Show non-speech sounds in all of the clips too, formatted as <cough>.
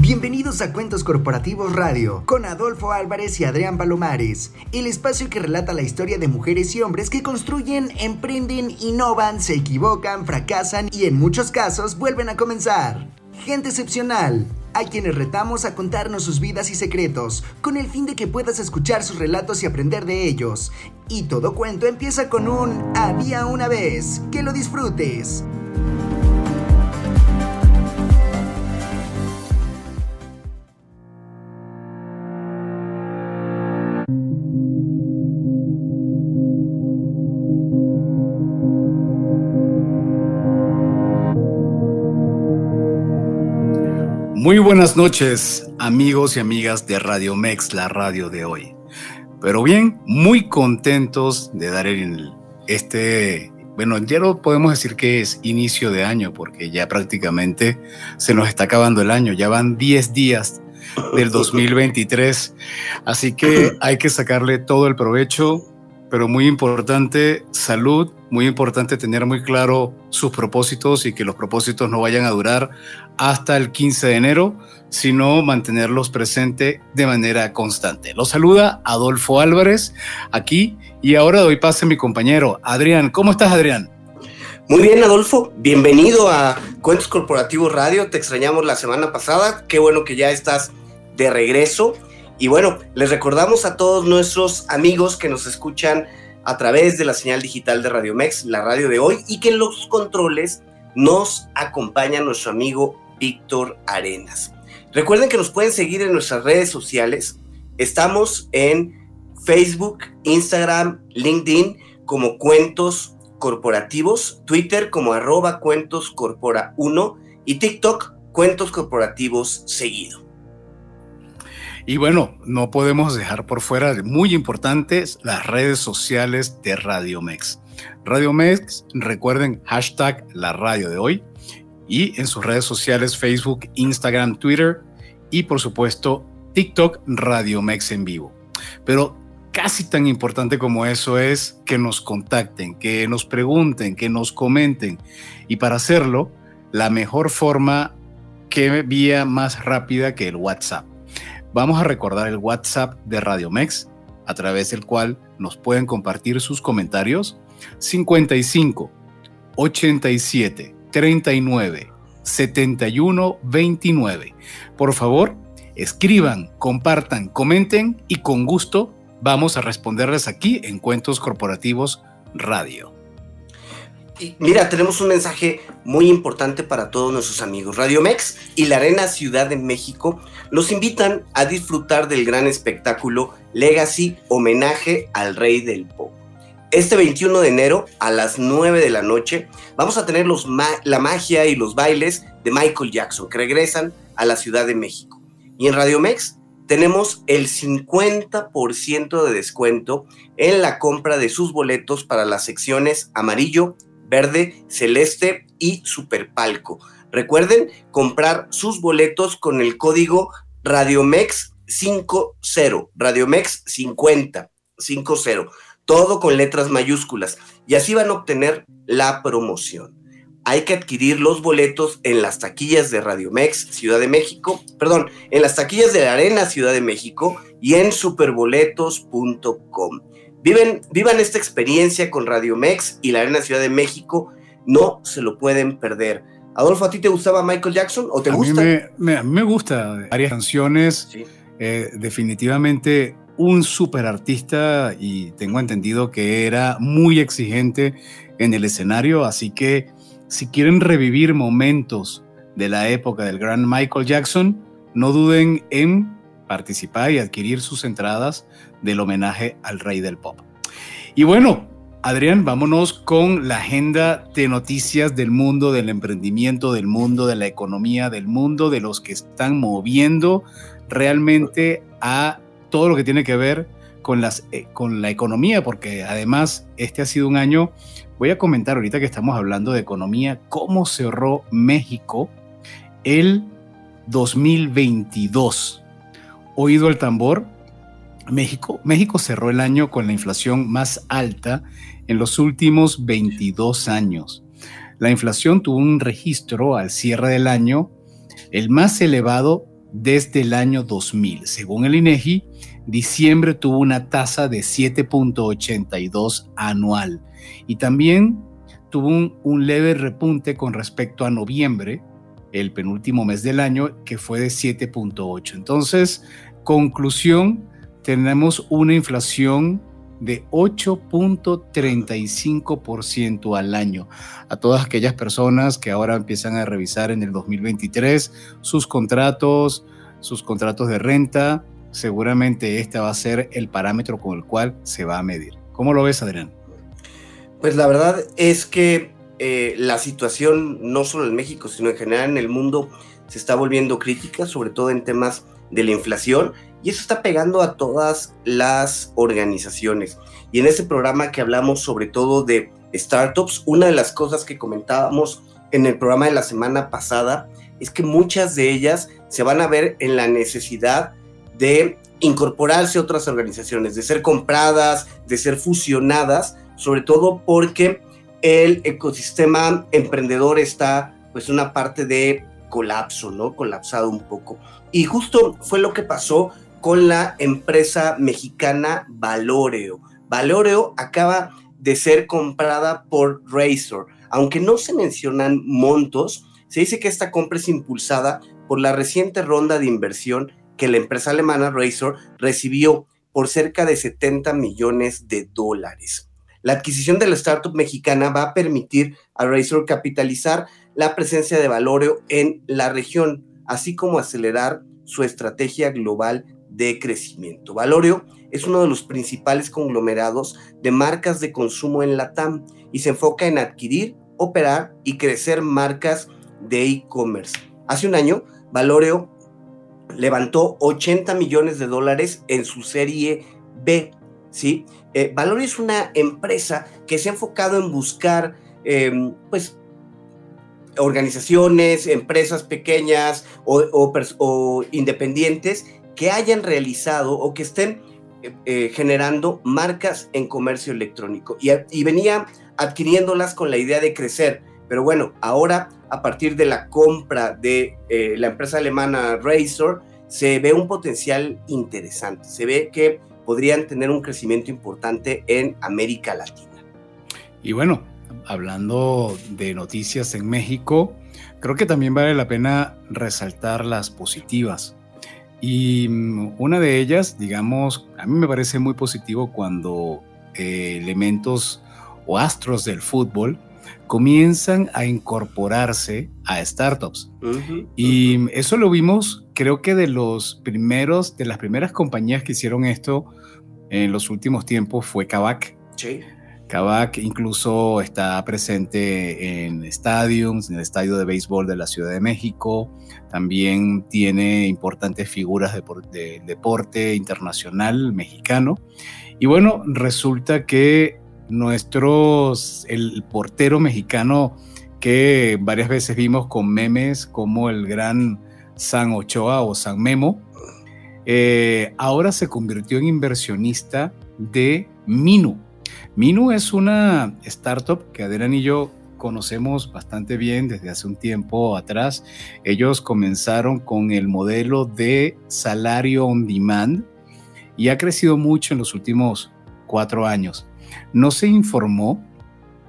Bienvenidos a Cuentos Corporativos Radio con Adolfo Álvarez y Adrián Palomares, el espacio que relata la historia de mujeres y hombres que construyen, emprenden, innovan, se equivocan, fracasan y en muchos casos vuelven a comenzar. Gente excepcional, hay quienes retamos a contarnos sus vidas y secretos, con el fin de que puedas escuchar sus relatos y aprender de ellos. Y todo cuento empieza con un había una vez. Que lo disfrutes. Muy buenas noches, amigos y amigas de Radio Mex, la radio de hoy. Pero bien, muy contentos de dar el, este, bueno, ya lo podemos decir que es inicio de año, porque ya prácticamente se nos está acabando el año, ya van 10 días del <laughs> 2023, así que hay que sacarle todo el provecho, pero muy importante, salud, muy importante tener muy claro sus propósitos y que los propósitos no vayan a durar hasta el 15 de enero, sino mantenerlos presentes de manera constante. Los saluda Adolfo Álvarez aquí y ahora doy pase a mi compañero Adrián. ¿Cómo estás, Adrián? Muy bien, Adolfo. Bienvenido a Cuentos Corporativos Radio. Te extrañamos la semana pasada. Qué bueno que ya estás de regreso. Y bueno, les recordamos a todos nuestros amigos que nos escuchan a través de la señal digital de Radio Mex, la radio de hoy, y que en los controles nos acompaña nuestro amigo Víctor Arenas. Recuerden que nos pueden seguir en nuestras redes sociales. Estamos en Facebook, Instagram, LinkedIn como Cuentos Corporativos, Twitter como arroba Cuentos Corpora 1 y TikTok Cuentos Corporativos seguido. Y bueno, no podemos dejar por fuera, muy importantes, las redes sociales de Radio Mex. Radio Mex, recuerden, hashtag la radio de hoy y en sus redes sociales Facebook, Instagram, Twitter y por supuesto TikTok Radio Mex en vivo. Pero casi tan importante como eso es que nos contacten, que nos pregunten, que nos comenten. Y para hacerlo, la mejor forma, que vía más rápida que el WhatsApp. Vamos a recordar el WhatsApp de Radio Mex, a través del cual nos pueden compartir sus comentarios 55 87 39 71 29. Por favor, escriban, compartan, comenten y con gusto vamos a responderles aquí en Cuentos Corporativos Radio mira, tenemos un mensaje muy importante para todos nuestros amigos. Radio Mex y la Arena Ciudad de México los invitan a disfrutar del gran espectáculo Legacy Homenaje al Rey del Pop. Este 21 de enero a las 9 de la noche vamos a tener la magia y los bailes de Michael Jackson que regresan a la Ciudad de México. Y en Radio Mex tenemos el 50% de descuento en la compra de sus boletos para las secciones amarillo, verde, celeste y superpalco. Recuerden comprar sus boletos con el código Radiomex 50, Radiomex 50, 50, todo con letras mayúsculas y así van a obtener la promoción. Hay que adquirir los boletos en las taquillas de Radiomex Ciudad de México, perdón, en las taquillas de la Arena Ciudad de México y en superboletos.com. Viven, vivan esta experiencia con Radio Mex y la Arena Ciudad de México. No se lo pueden perder. Adolfo, ¿a ti te gustaba Michael Jackson o te a gusta? Mí me, a mí me gusta varias canciones. Eh, definitivamente un super artista y tengo entendido que era muy exigente en el escenario. Así que si quieren revivir momentos de la época del gran Michael Jackson, no duden en participar y adquirir sus entradas del homenaje al rey del pop. Y bueno, Adrián, vámonos con la agenda de noticias del mundo del emprendimiento, del mundo de la economía, del mundo de los que están moviendo realmente a todo lo que tiene que ver con, las, eh, con la economía, porque además este ha sido un año, voy a comentar ahorita que estamos hablando de economía, cómo cerró México el 2022. Oído el tambor, México, México cerró el año con la inflación más alta en los últimos 22 años. La inflación tuvo un registro al cierre del año, el más elevado desde el año 2000. Según el INEGI, diciembre tuvo una tasa de 7.82 anual y también tuvo un, leve repunte con respecto a noviembre, el penúltimo mes del año, que fue de 7.8. Entonces, conclusión, tenemos una inflación de 8.35% al año. A todas aquellas personas que ahora empiezan a revisar en el 2023 sus contratos, sus contratos de renta, seguramente este va a ser el parámetro con el cual se va a medir. ¿Cómo lo ves, Adrián? Pues la verdad es que eh, la situación, no solo en México, sino en general en el mundo, se está volviendo crítica, sobre todo en temas de la inflación y eso está pegando a todas las organizaciones. Y en este programa que hablamos sobre todo de startups, una de las cosas que comentábamos en el programa de la semana pasada es que muchas de ellas se van a ver en la necesidad de incorporarse a otras organizaciones, de ser compradas, de ser fusionadas, sobre todo porque el ecosistema emprendedor está pues una parte de colapso, ¿no? Colapsado un poco. Y justo fue lo que pasó con la empresa mexicana Valoreo. Valoreo acaba de ser comprada por Razor. Aunque no se mencionan montos, se dice que esta compra es impulsada por la reciente ronda de inversión que la empresa alemana Razor recibió por cerca de 70 millones de dólares. La adquisición de la startup mexicana va a permitir a Razor capitalizar la presencia de Valoreo en la región, así como acelerar su estrategia global de crecimiento. Valorio es uno de los principales conglomerados de marcas de consumo en la TAM y se enfoca en adquirir, operar y crecer marcas de e-commerce. Hace un año, Valoreo levantó 80 millones de dólares en su serie B. ¿sí? Eh, Valoreo es una empresa que se ha enfocado en buscar em, pues, organizaciones, empresas pequeñas o independientes que hayan realizado o que estén eh, eh, generando marcas en comercio electrónico y, venía adquiriéndolas con la idea de crecer. Pero bueno, ahora a partir de la compra de eh, la empresa alemana Razor, se ve un potencial interesante. Se ve que podrían tener un crecimiento importante en América Latina. Y bueno, hablando de noticias en México, creo que también vale la pena resaltar las positivas. Y mm, una de ellas, digamos, a mí me parece muy positivo cuando eh, elementos o astros del fútbol comienzan a incorporarse a startups. y eso lo vimos, creo que de los primeros, de las primeras compañías que hicieron esto en los últimos tiempos fue Kavak. Sí. Kavak incluso está presente en estadios, en el estadio de béisbol de la Ciudad de México, también tiene importantes figuras de, deporte internacional mexicano. Y bueno, resulta que nuestros, el portero mexicano que varias veces vimos con memes como el gran San Ochoa o San Memo, ahora se convirtió en inversionista de Minu. Minu es una startup que Adrián y yo conocemos bastante bien desde hace un tiempo atrás. Ellos comenzaron con el modelo de salario on demand y ha crecido mucho en los últimos cuatro años. No se informó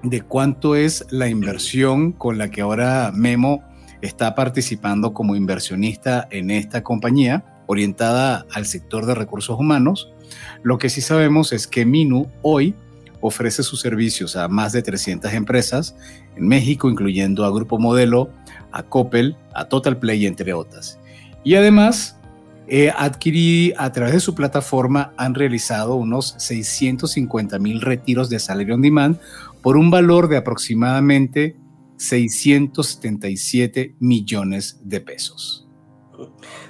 de cuánto es la inversión con la que ahora Memo está participando como inversionista en esta compañía orientada al sector de recursos humanos. Lo que sí sabemos es que Minu hoy ofrece sus servicios a más de 300 empresas en México, incluyendo a Grupo Modelo, a Coppel, a Total Play, entre otras. Y además, eh, adquirí a través de su plataforma, han realizado unos 650 mil retiros de salario on demand por un valor de aproximadamente 677 millones de pesos.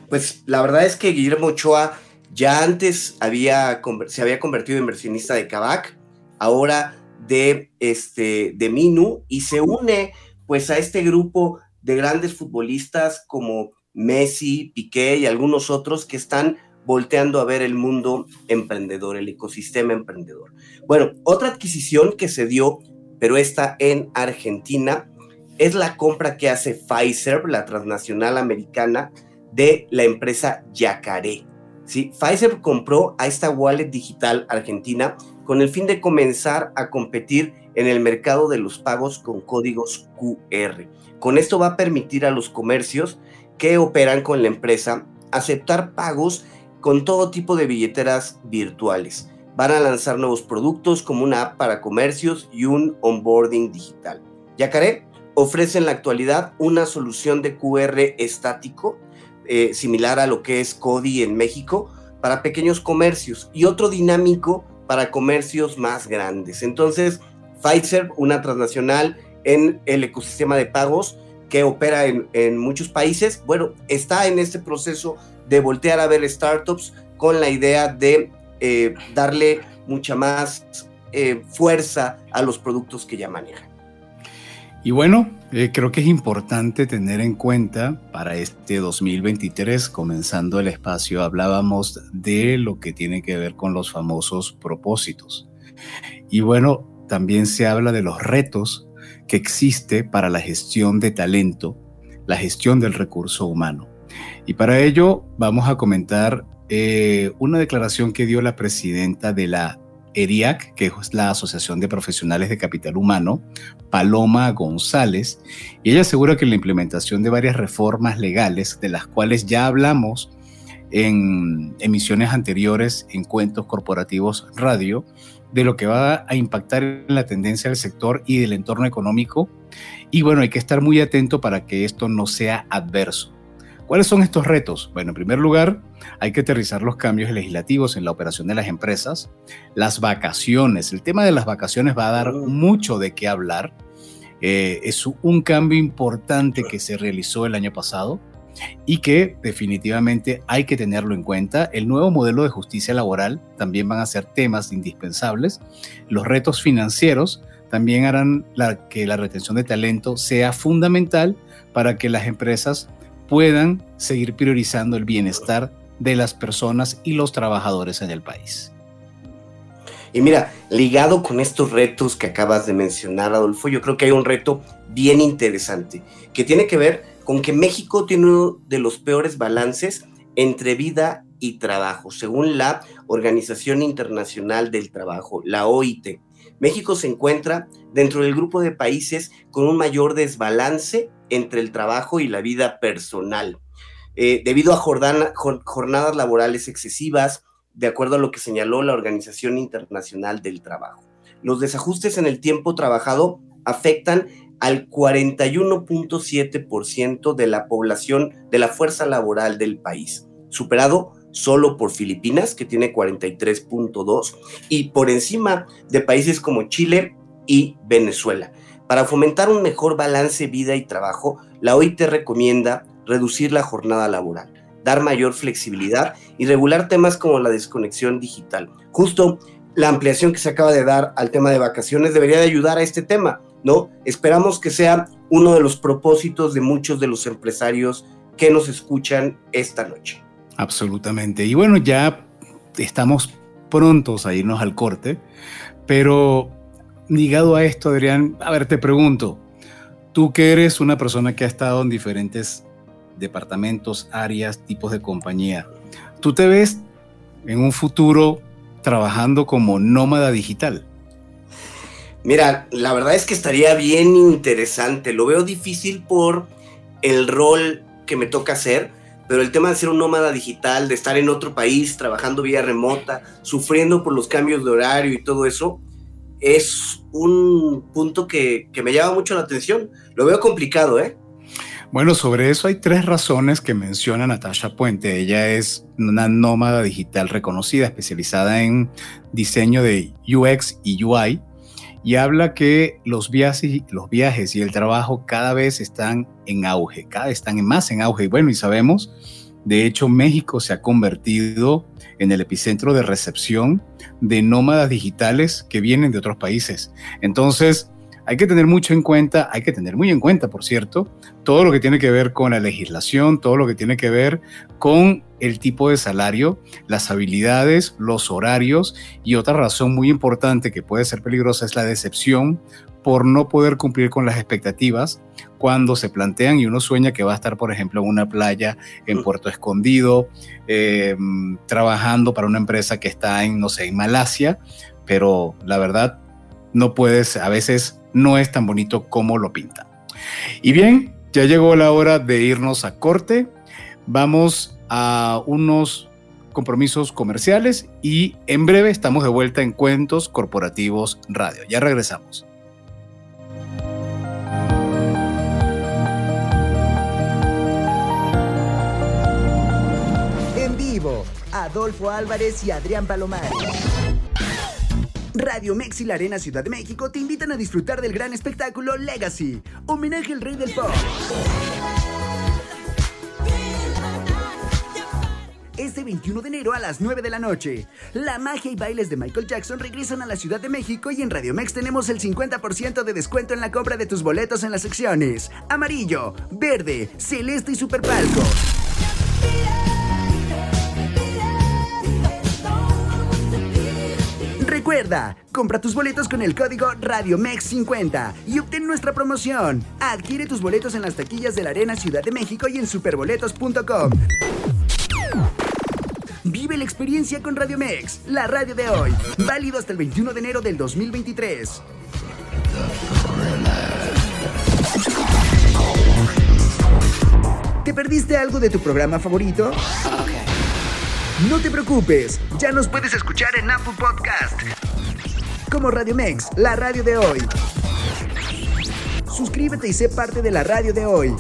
Pues la verdad es que Guillermo Ochoa ya antes había, se había convertido en inversionista de Kavak ahora de, este, de Minu y se une pues a este grupo de grandes futbolistas como Messi, Piqué y algunos otros que están volteando a ver el mundo emprendedor, el ecosistema emprendedor. Bueno, otra adquisición que se dio, pero está en Argentina, es la compra que hace Pfizer, la transnacional americana, de la empresa Yacaré. ¿sí? Pfizer compró a esta wallet digital argentina con el fin de comenzar a competir en el mercado de los pagos con códigos QR. Con esto va a permitir a los comercios que operan con la empresa aceptar pagos con todo tipo de billeteras virtuales. Van a lanzar nuevos productos como una app para comercios y un onboarding digital. Yacaré ofrece en la actualidad una solución de QR estático eh, similar a lo que es CODI en México para pequeños comercios y otro dinámico para comercios más grandes. Entonces, Pfizer, una transnacional en el ecosistema de pagos que opera en, muchos países, bueno, está en este proceso de voltear a ver startups con la idea de eh, darle mucha más eh, fuerza a los productos que ya manejan. Y bueno, eh, creo que es importante tener en cuenta para este 2023, comenzando el espacio, hablábamos de lo que tiene que ver con los famosos propósitos. Y bueno, también se habla de los retos que existe para la gestión de talento, la gestión del recurso humano. Y para ello vamos a comentar eh, una declaración que dio la presidenta de la ERIAC, que es la Asociación de Profesionales de Capital Humano, Paloma González, y ella asegura que la implementación de varias reformas legales, de las cuales ya hablamos en emisiones anteriores en Cuentos Corporativos Radio, de lo que va a impactar en la tendencia del sector y del entorno económico. Y bueno, hay que estar muy atento para que esto no sea adverso. ¿Cuáles son estos retos? Bueno, en primer lugar, hay que aterrizar los cambios legislativos en la operación de las empresas, las vacaciones. El tema de las vacaciones va a dar mucho de qué hablar. Eh, es un cambio importante que se realizó el año pasado y que definitivamente hay que tenerlo en cuenta. El nuevo modelo de justicia laboral también van a ser temas indispensables. Los retos financieros también harán que la retención de talento sea fundamental para que las empresas puedan seguir priorizando el bienestar de las personas y los trabajadores en el país. Y mira, ligado con estos retos que acabas de mencionar, Adolfo, yo creo que hay un reto bien interesante que tiene que ver con que México tiene uno de los peores balances entre vida y trabajo, según la Organización Internacional del Trabajo, la OIT. México se encuentra dentro del grupo de países con un mayor desbalance entre el trabajo y la vida personal, eh, debido a jornadas laborales excesivas, de acuerdo a lo que señaló la Organización Internacional del Trabajo. Los desajustes en el tiempo trabajado afectan al 41.7% de la población de la fuerza laboral del país, superado solo por Filipinas, que tiene 43.2, y por encima de países como Chile y Venezuela. Para fomentar un mejor balance vida y trabajo, la OIT recomienda reducir la jornada laboral, dar mayor flexibilidad y regular temas como la desconexión digital. Justo la ampliación que se acaba de dar al tema de vacaciones debería de ayudar a este tema, ¿no? Esperamos que sea uno de los propósitos de muchos de los empresarios que nos escuchan esta noche. Absolutamente. Y bueno, ya estamos prontos a irnos al corte, pero ligado a esto, Adrián, a ver, te pregunto, tú que eres una persona que ha estado en diferentes departamentos, áreas, tipos de compañía, ¿tú te ves en un futuro trabajando como nómada digital? Mira, la verdad es que estaría bien interesante. Lo veo difícil por el rol que me toca hacer, pero el tema de ser un nómada digital, de estar en otro país, trabajando vía remota, sufriendo por los cambios de horario y todo eso, es un punto que, me llama mucho la atención. Lo veo complicado, ¿eh? Bueno, sobre eso hay tres razones que menciona Natasha Puente. Ella es una nómada digital reconocida, especializada en diseño de UX y UI, y habla que los viajes, los viajes y el trabajo cada vez están en auge, cada vez están más en auge. Y bueno, y sabemos, de hecho, México se ha convertido en el epicentro de recepción de nómadas digitales que vienen de otros países. Entonces, hay que tener mucho en cuenta, hay que tener muy en cuenta, por cierto, todo lo que tiene que ver con la legislación, todo lo que tiene que ver con el tipo de salario, las habilidades, los horarios y otra razón muy importante que puede ser peligrosa es la decepción por no poder cumplir con las expectativas cuando se plantean y uno sueña que va a estar, por ejemplo, en una playa en mm. Puerto Escondido, eh, trabajando para una empresa que está en, no sé, en Malasia, pero la verdad no puedes, a veces no es tan bonito como lo pintan. Y bien, ya llegó la hora de irnos a corte. Vamos a unos compromisos comerciales y en breve estamos de vuelta en Cuentos Corporativos Radio. Ya regresamos. En vivo, Adolfo Álvarez y Adrián Palomar. Radio Mex y la Arena Ciudad de México te invitan a disfrutar del gran espectáculo Legacy, homenaje al rey del pop. Este 21 de enero a las 9 de la noche, la magia y bailes de Michael Jackson regresan a la Ciudad de México y en Radio Mex tenemos el 50% de descuento en la compra de tus boletos en las secciones amarillo, verde, celeste y superpalco. Recuerda, compra tus boletos con el código RadioMex50 y obtén nuestra promoción. Adquiere tus boletos en las taquillas de la Arena Ciudad de México y en superboletos.com. Vive la experiencia con Radio Mex, la radio de hoy. Válido hasta el 21 de enero del 2023. ¿Te perdiste algo de tu programa favorito? No te preocupes, ya nos puedes escuchar en Apple Podcast. Como Radio Mex, la radio de hoy. Suscríbete y sé parte de la radio de hoy.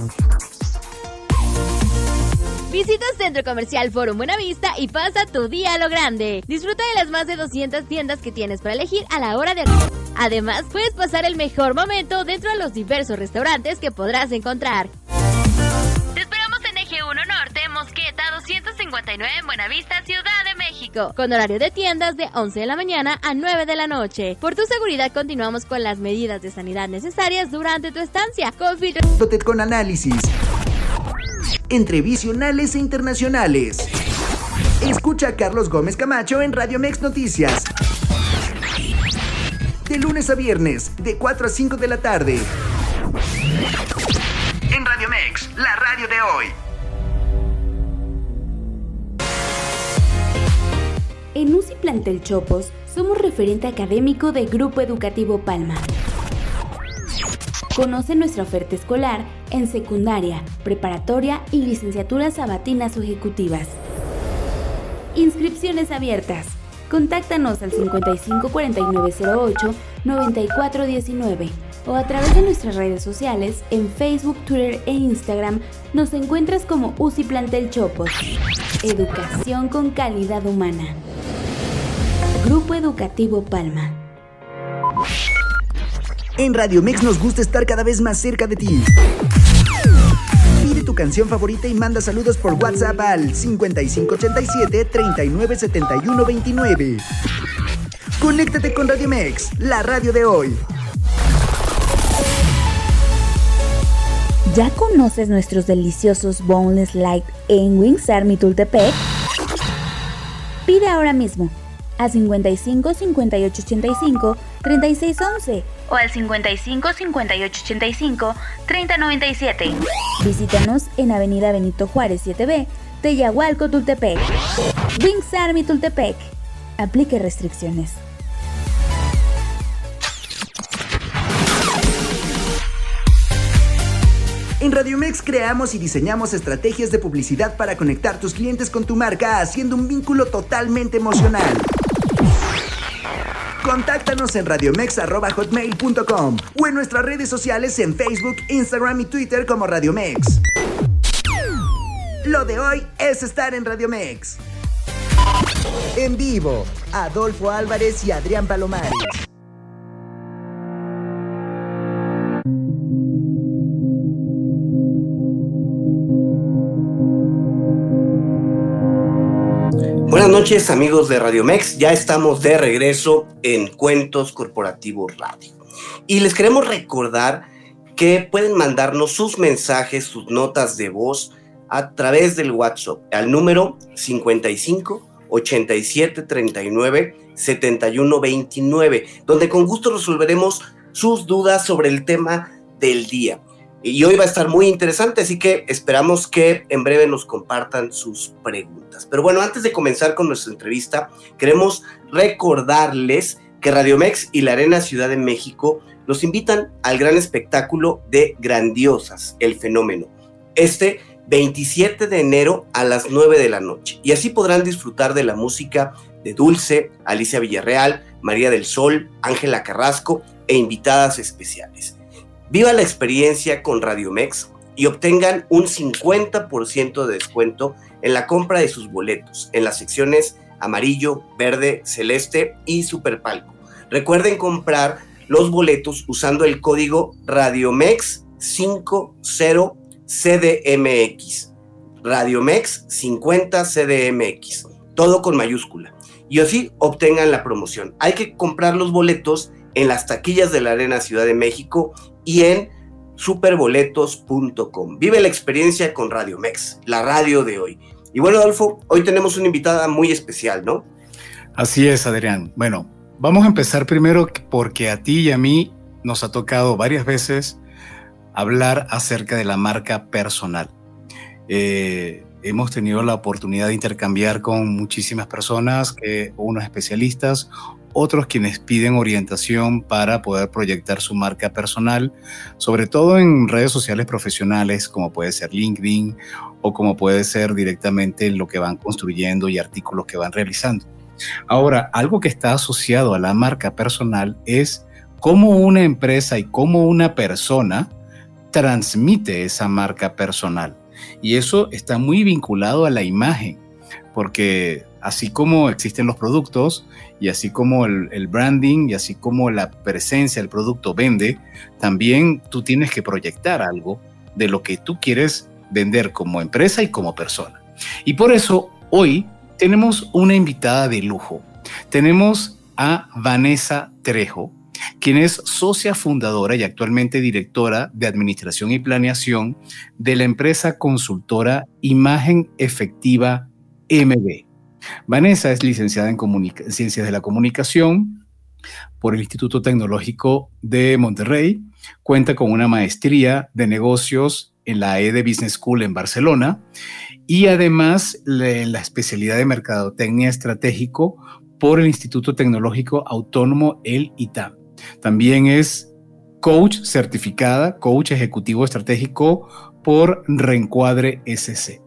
Visita Centro Comercial Forum Buenavista y pasa tu día a lo grande. Disfruta de las más de 200 tiendas que tienes para elegir a la hora de... Además, puedes pasar el mejor momento dentro de los diversos restaurantes que podrás encontrar. 259 en Buenavista, Ciudad de México, con horario de tiendas de 11 de la mañana a 9 de la noche. Por tu seguridad continuamos con las medidas de sanidad necesarias durante tu estancia. Con con análisis entrevisionales e internacionales. Escucha a Carlos Gómez Camacho en Radio Mex Noticias. De lunes a viernes, de 4 a 5 de la tarde. En Radio Mex, la radio de hoy. En UCI Plantel Chopos somos referente académico de Grupo Educativo Palma Conoce nuestra oferta escolar en secundaria, preparatoria y licenciaturas sabatinas o ejecutivas. Inscripciones abiertas. Contáctanos al 554908 9419 o a través de nuestras redes sociales en Facebook, Twitter e Instagram nos encuentras como UCI Plantel Chopos. Educación con calidad humana. Grupo Educativo Palma. En Radio Mex nos gusta estar cada vez más cerca de ti. Pide tu canción favorita y manda saludos por WhatsApp al 5587 397129. Conéctate con Radio Mex, la radio de hoy. ¿Ya conoces nuestros deliciosos Boneless Light en Wings Army Tultepec? Pide ahora mismo a 55 58 85 36 11 o al 55 58 85 30 97. Visítanos en Avenida Benito Juárez 7B, Teyahualco, Tultepec. Wings Army Tultepec. Aplique restricciones. En Radiomex creamos y diseñamos estrategias de publicidad para conectar tus clientes con tu marca, haciendo un vínculo totalmente emocional. Contáctanos en radiomex.hotmail.com o en nuestras redes sociales en Facebook, Instagram y Twitter como Radiomex. Lo de hoy es estar en Radiomex. En vivo, Adolfo Álvarez y Adrián Palomares. Buenas noches amigos de Radio Mex, ya estamos de regreso en Cuentos Corporativos Radio. Y les queremos recordar que pueden mandarnos sus mensajes, sus notas de voz a través del WhatsApp al número 55 87 39 71 29, donde con gusto resolveremos sus dudas sobre el tema del día. Y hoy va a estar muy interesante, así que esperamos que en breve nos compartan sus preguntas. Pero bueno, antes de comenzar con nuestra entrevista, queremos recordarles que Radiomex y la Arena Ciudad de México nos invitan al gran espectáculo de Grandiosas, el fenómeno. Este 27 de enero a las 9 de la noche. Y así podrán disfrutar de la música de Dulce, Alicia Villarreal, María del Sol, Ángela Carrasco e invitadas especiales. Viva la experiencia con Radiomex y obtengan un 50% de descuento en la compra de sus boletos en las secciones amarillo, verde, celeste y superpalco. Recuerden comprar los boletos usando el código Radiomex50 CDMX. Radiomex 50 CDMX. Todo con mayúscula. Y así obtengan la promoción. Hay que comprar los boletos en las taquillas de la Arena Ciudad de México y en superboletos.com. Vive la experiencia con Radiomex, la radio de hoy. Y bueno, Adolfo, hoy tenemos una invitada muy especial, ¿no? Así es, Adrián. Bueno, vamos a empezar primero porque a ti y a mí nos ha tocado varias veces hablar acerca de la marca personal. Eh, hemos tenido la oportunidad de intercambiar con muchísimas personas, que, unos especialistas, otros quienes piden orientación para poder proyectar su marca personal, sobre todo en redes sociales profesionales como puede ser LinkedIn o como puede ser directamente lo que van construyendo y artículos que van realizando. Ahora, algo que está asociado a la marca personal es cómo una empresa y cómo una persona transmite esa marca personal. Y eso está muy vinculado a la imagen, porque así como existen los productos y así como el, branding y así como la presencia del producto vende, también tú tienes que proyectar algo de lo que tú quieres vender como empresa y como persona. Y por eso hoy tenemos una invitada de lujo. Tenemos a Vanessa Trejo quien es socia fundadora y actualmente directora de Administración y Planeación de la empresa consultora Imagen Efectiva MB. Vanessa es licenciada en Ciencias de la Comunicación por el Instituto Tecnológico de Monterrey, cuenta con una maestría de negocios en la EDE Business School en Barcelona y además la especialidad de Mercadotecnia Estratégico por el Instituto Tecnológico Autónomo, el ITAM. También es coach certificada, coach ejecutivo estratégico por Reencuadre SC.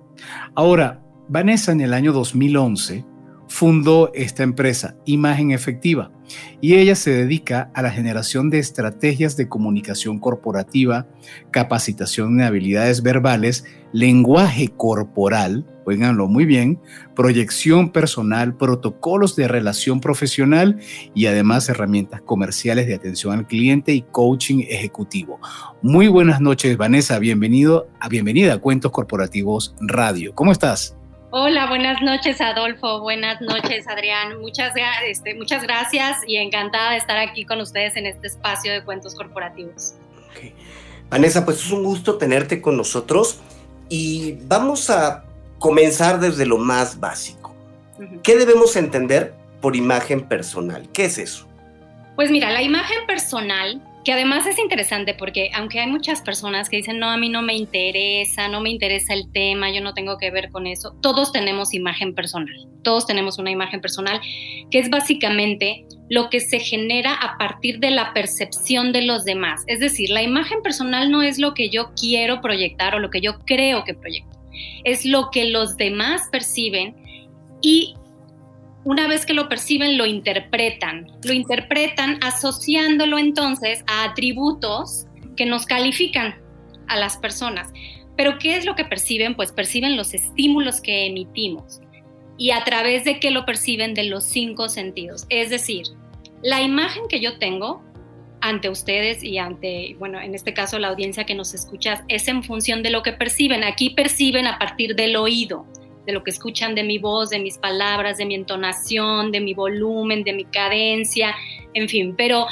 Ahora, Vanessa en el año 2011 fundó esta empresa, Imagen Efectiva, y ella se dedica a la generación de estrategias de comunicación corporativa, capacitación de habilidades verbales, lenguaje corporal, oiganlo muy bien, proyección personal, protocolos de relación profesional y además herramientas comerciales de atención al cliente y coaching ejecutivo. Muy buenas noches, Vanessa, bienvenido, bienvenida a Cuentos Corporativos Radio. ¿Cómo estás? Hola, buenas noches Adolfo, buenas noches Adrián, muchas, este, muchas gracias y encantada de estar aquí con ustedes en este espacio de cuentos corporativos. Vanessa, pues es un gusto tenerte con nosotros y vamos a comenzar desde lo más básico. ¿Qué debemos entender por imagen personal? ¿Qué es eso? Pues mira, la imagen personal que además es interesante porque aunque hay muchas personas que dicen, no, a mí no me interesa, no me interesa el tema, yo no tengo que ver con eso, todos tenemos imagen personal, todos tenemos una imagen personal que es básicamente lo que se genera a partir de la percepción de los demás. Es decir, la imagen personal no es lo que yo quiero proyectar o lo que yo creo que proyecto, es lo que los demás perciben y una vez que lo perciben, lo interpretan. Lo interpretan asociándolo entonces a atributos que nos califican a las personas. Pero ¿qué es lo que perciben? Pues perciben los estímulos que emitimos y a través de qué lo perciben de los cinco sentidos. Es decir, la imagen que yo tengo ante ustedes y ante, bueno, en este caso la audiencia que nos escucha, es en función de lo que perciben. Aquí perciben a partir del oído de lo que escuchan de mi voz, de mis palabras, de mi entonación, de mi volumen, de mi cadencia, en fin, pero,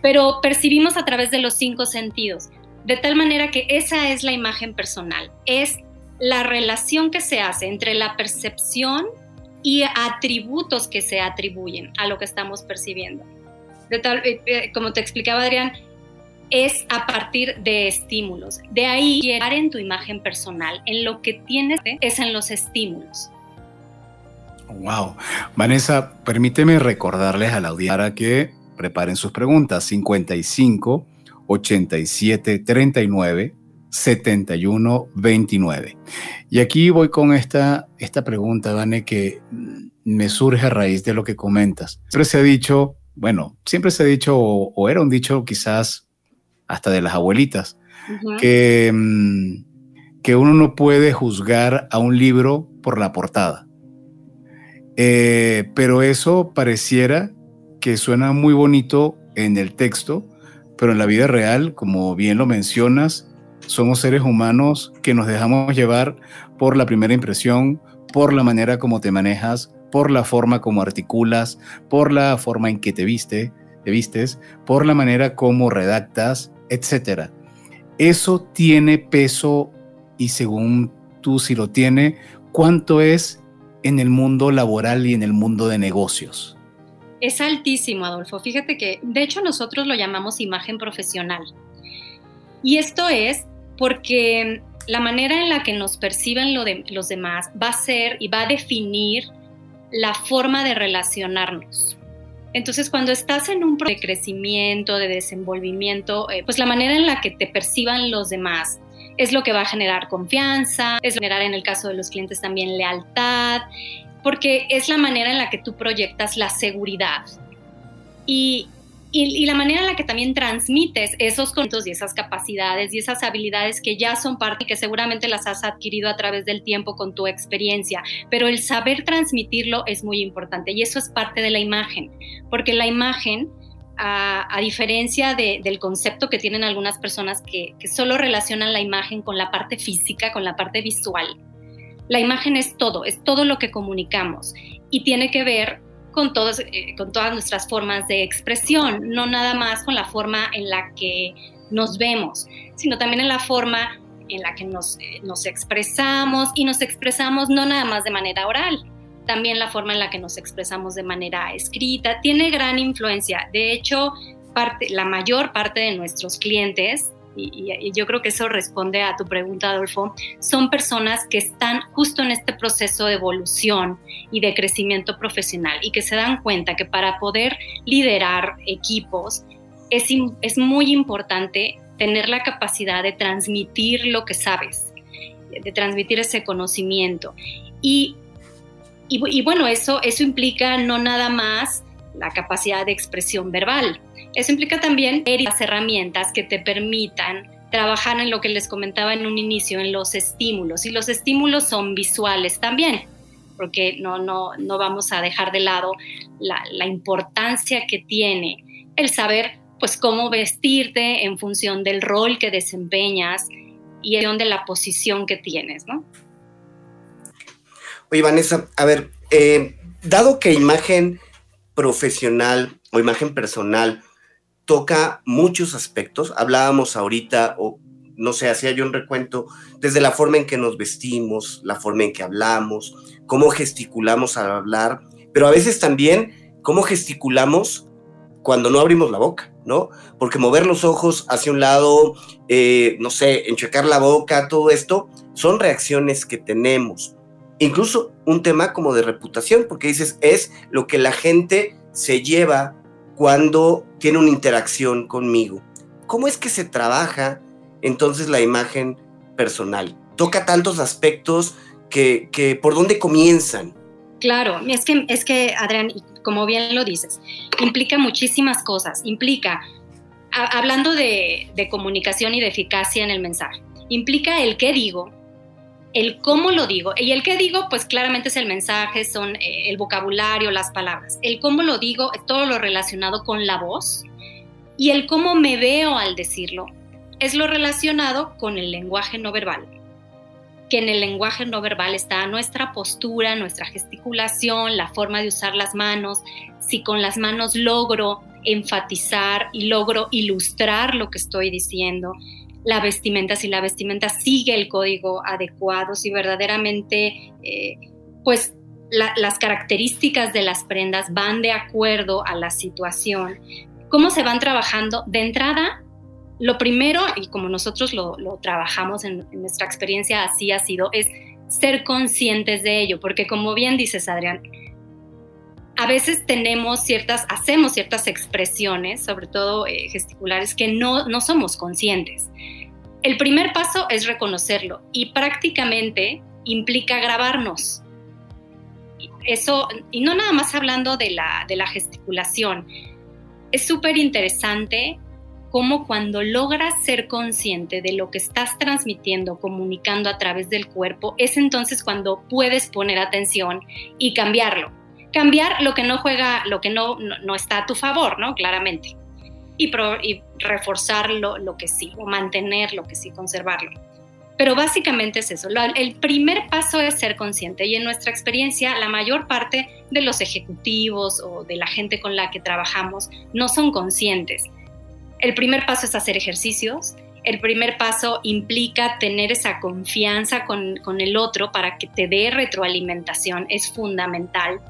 pero percibimos a través de los cinco sentidos, de tal manera que esa es la imagen personal, es la relación que se hace entre la percepción y atributos que se atribuyen a lo que estamos percibiendo. De tal, eh, eh, como te explicaba Adrián, es a partir de estímulos. De ahí, llegar en tu imagen personal, en lo que tienes, es en los estímulos. Wow. Vanessa, permíteme recordarles a la audiencia que preparen sus preguntas. 55 87 39 71 29. Y aquí voy con esta, esta pregunta, Vane, que me surge a raíz de lo que comentas. Siempre se ha dicho, bueno, siempre se ha dicho, o, era un dicho quizás hasta de las abuelitas, que, que uno no puede juzgar a un libro por la portada. Eh, pero eso pareciera que suena muy bonito en el texto, pero en la vida real, como bien lo mencionas, somos seres humanos que nos dejamos llevar por la primera impresión, por la manera como te manejas, por la forma como articulas, por la forma en que te viste, te vistes, por la manera como redactas, etc. Eso tiene peso y según tú si lo tiene, ¿cuánto es en el mundo laboral y en el mundo de negocios? Es altísimo, Adolfo. Fíjate que, de hecho, nosotros lo llamamos imagen profesional. Y esto es porque la manera en la que nos perciben los demás va a ser y va a definir la forma de relacionarnos. Entonces, cuando estás en un proceso de crecimiento, de desenvolvimiento, eh, pues la manera en la que te perciban los demás es lo que va a generar confianza, es generar en el caso de los clientes también lealtad, porque es la manera en la que tú proyectas la seguridad. Y, y, la manera en la que también transmites esos conceptos y esas capacidades y esas habilidades que ya son parte y que seguramente las has adquirido a través del tiempo con tu experiencia, pero el saber transmitirlo es muy importante y eso es parte de la imagen, porque la imagen a, diferencia del concepto que tienen algunas personas que, solo relacionan la imagen con la parte física, con la parte visual. La imagen es todo, es todo lo que comunicamos y tiene que ver con, eh, con todas nuestras formas de expresión, no nada más con la forma en la que nos vemos, sino también en la forma en la que nos, eh, nos expresamos y nos expresamos no nada más de manera oral, también la forma en la que nos expresamos de manera escrita, tiene gran influencia. De hecho, parte, la mayor parte de nuestros clientes, y, yo creo que eso responde a tu pregunta, Adolfo, son personas que están justo en este proceso de evolución y de crecimiento profesional y que se dan cuenta que para poder liderar equipos es, es muy importante tener la capacidad de transmitir lo que sabes, de transmitir ese conocimiento. Y y, bueno, eso, eso implica no nada más la capacidad de expresión verbal, eso implica también las herramientas que te permitan trabajar en lo que les comentaba en un inicio, en los estímulos. Y los estímulos son visuales también, porque no, no, no vamos a dejar de lado la, la importancia que tiene el saber pues cómo vestirte en función del rol que desempeñas y en de la posición que tienes, ¿no? Oye, Vanessa, a ver, eh, dado que imagen profesional o imagen personal toca muchos aspectos, hablábamos ahorita, o no sé, hacía yo un recuento, desde la forma en que nos vestimos, la forma en que hablamos, cómo gesticulamos al hablar, pero a veces también cómo gesticulamos cuando no abrimos la boca, ¿no? Porque mover los ojos hacia un lado, eh, no sé, enchecar la boca, todo esto, son reacciones que tenemos incluso un tema como de reputación, porque dices, es lo que la gente se lleva cuando tiene una interacción conmigo. ¿Cómo es que se trabaja entonces la imagen personal? Toca tantos aspectos que, por dónde comienzan. Claro, es que, es que, Adrián, como bien lo dices, implica muchísimas cosas. Implica, hablando de, de comunicación y de eficacia en el mensaje, implica el qué digo, el cómo lo digo. Y el qué digo, pues claramente es el mensaje, son eh, el vocabulario, las palabras. El cómo lo digo todo lo relacionado con la voz. Y el cómo me veo al decirlo es lo relacionado con el lenguaje no verbal. Que en el lenguaje no verbal está nuestra postura, nuestra gesticulación, la forma de usar las manos. Si con las manos logro enfatizar y logro ilustrar lo que estoy diciendo la vestimenta, si la vestimenta sigue el código adecuado, si verdaderamente, eh, pues las características de las prendas van de acuerdo a la situación. ¿Cómo se van trabajando? De entrada, lo primero, y como nosotros lo, trabajamos en, en, nuestra experiencia así ha sido, es ser conscientes de ello, porque como bien dices, Adrián, a veces tenemos ciertas, hacemos ciertas expresiones, sobre todo eh, gesticulares, que no, no somos conscientes. El primer paso es reconocerlo y prácticamente implica grabarnos. Eso, y no nada más hablando de la, de la gesticulación, es súper interesante cómo cuando logras ser consciente de lo que estás transmitiendo, comunicando a través del cuerpo, es entonces cuando puedes poner atención y cambiarlo. Cambiar lo que no juega, lo que no, no, está a tu favor, ¿no? Claramente. Y, y reforzar lo, lo, que sí, o mantener lo que sí, conservarlo. Pero básicamente es eso. El primer paso es ser consciente y en nuestra experiencia la mayor parte de los ejecutivos o de la gente con la que trabajamos no son conscientes el primer paso es hacer ejercicios. El primer paso implica tener esa confianza con, el otro para que te dé retroalimentación. Es fundamental.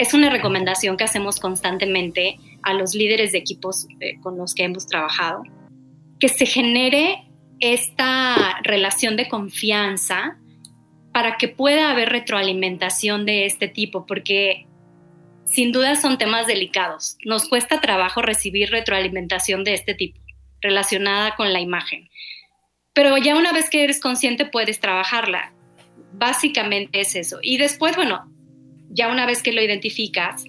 Es una recomendación que hacemos constantemente a los líderes de equipos eh, con los que hemos trabajado. Que se genere esta relación de confianza para que pueda haber retroalimentación de este tipo, porque sin duda son temas delicados. Nos cuesta trabajo recibir retroalimentación de este tipo, relacionada con la imagen. Pero ya una vez que eres consciente puedes trabajarla. Básicamente es eso. Y después, bueno, ya una vez que lo identificas,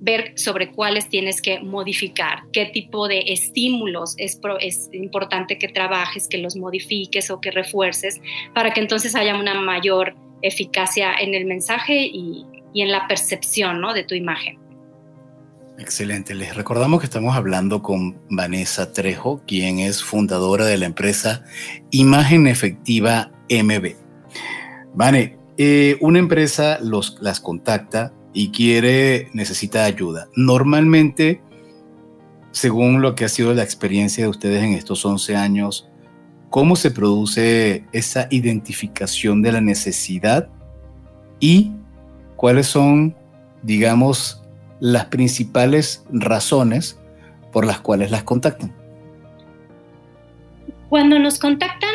ver sobre cuáles tienes que modificar, qué tipo de estímulos es, importante que trabajes, que los modifiques o que refuerces, para que entonces haya una mayor eficacia en el mensaje y, y en la percepción ¿no? de tu imagen. Excelente. Les recordamos que estamos hablando con Vanessa Trejo, quien es fundadora de la empresa Imagen Efectiva MB. Vane, eh, una empresa los, las contacta y quiere, necesita ayuda. Normalmente, según lo que ha sido la experiencia de ustedes en estos 11 años, ¿cómo se produce esa identificación de la necesidad y cuáles son, digamos, las principales razones por las cuales las contactan. Cuando nos contactan,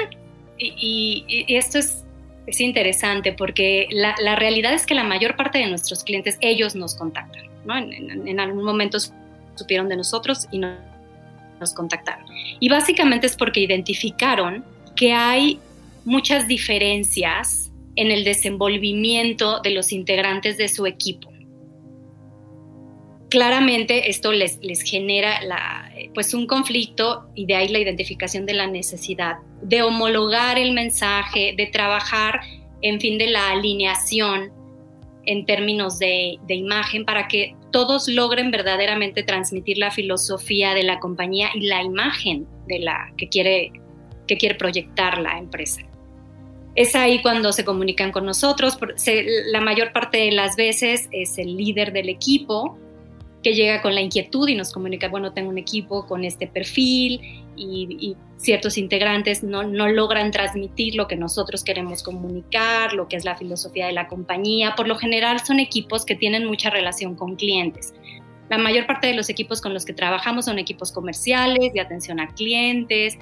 y, esto es, es, interesante porque la, realidad es que la mayor parte de nuestros clientes, ellos nos contactan, ¿no? En, en algún momento supieron de nosotros y nos contactaron. Y básicamente es porque identificaron que hay muchas diferencias en el desenvolvimiento de los integrantes de su equipo. Claramente esto les, les genera la, pues un conflicto y de ahí la identificación de la necesidad de homologar el mensaje, de trabajar en fin de la alineación en términos de, de imagen para que todos logren verdaderamente transmitir la filosofía de la compañía y la imagen de la que quiere, que quiere proyectar la empresa. Es ahí cuando se comunican con nosotros. la mayor parte de las veces es el líder del equipo que llega con la inquietud y nos comunica, bueno, tengo un equipo con este perfil y, ciertos integrantes no, no, logran transmitir lo que nosotros queremos comunicar, lo que es la filosofía de la compañía. Por lo general son equipos que tienen mucha relación con clientes. La mayor parte de los equipos con los que trabajamos son equipos comerciales, de atención a clientes,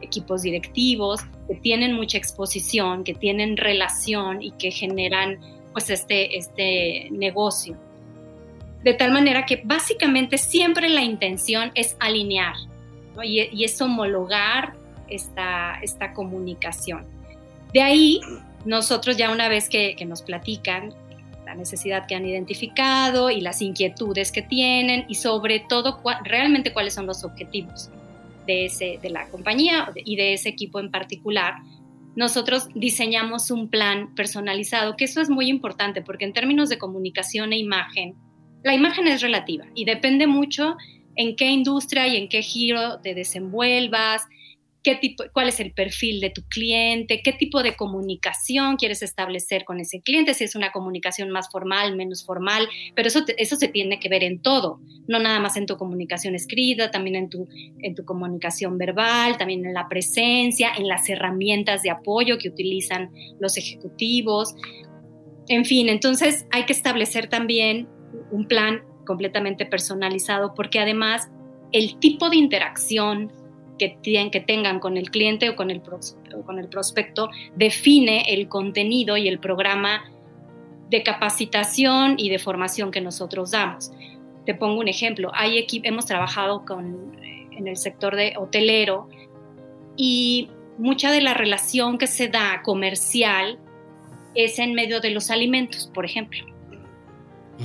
equipos directivos que tienen mucha exposición, que tienen relación y que generan pues este, este negocio. De tal manera que básicamente siempre la intención es alinear y, es homologar esta, esta comunicación. De ahí, nosotros ya una vez que, nos platican la necesidad que han identificado y las inquietudes que tienen y sobre todo realmente cuáles son los objetivos de, ese, de la compañía y de ese equipo en particular, nosotros diseñamos un plan personalizado, que eso es muy importante porque en términos de comunicación e imagen, la imagen es relativa y depende mucho en qué industria y en qué giro te desenvuelvas, tipo, cuál es el perfil de tu cliente, qué tipo de comunicación quieres establecer con ese cliente, si es una comunicación más formal, menos formal, pero eso, eso se tiene que ver en todo, no nada más en tu comunicación escrita, también en tu, en tu comunicación verbal, también en la presencia, en las herramientas de apoyo que utilizan los ejecutivos. En fin, entonces hay que establecer también un plan completamente personalizado porque además el tipo de interacción que, tienen, que tengan con el cliente o con el, con el prospecto define el contenido y el programa de capacitación y de formación que nosotros damos. Te pongo un ejemplo. Hay hemos trabajado con, en el sector de hotelero y mucha de la relación que se da comercial es en medio de los alimentos, por ejemplo.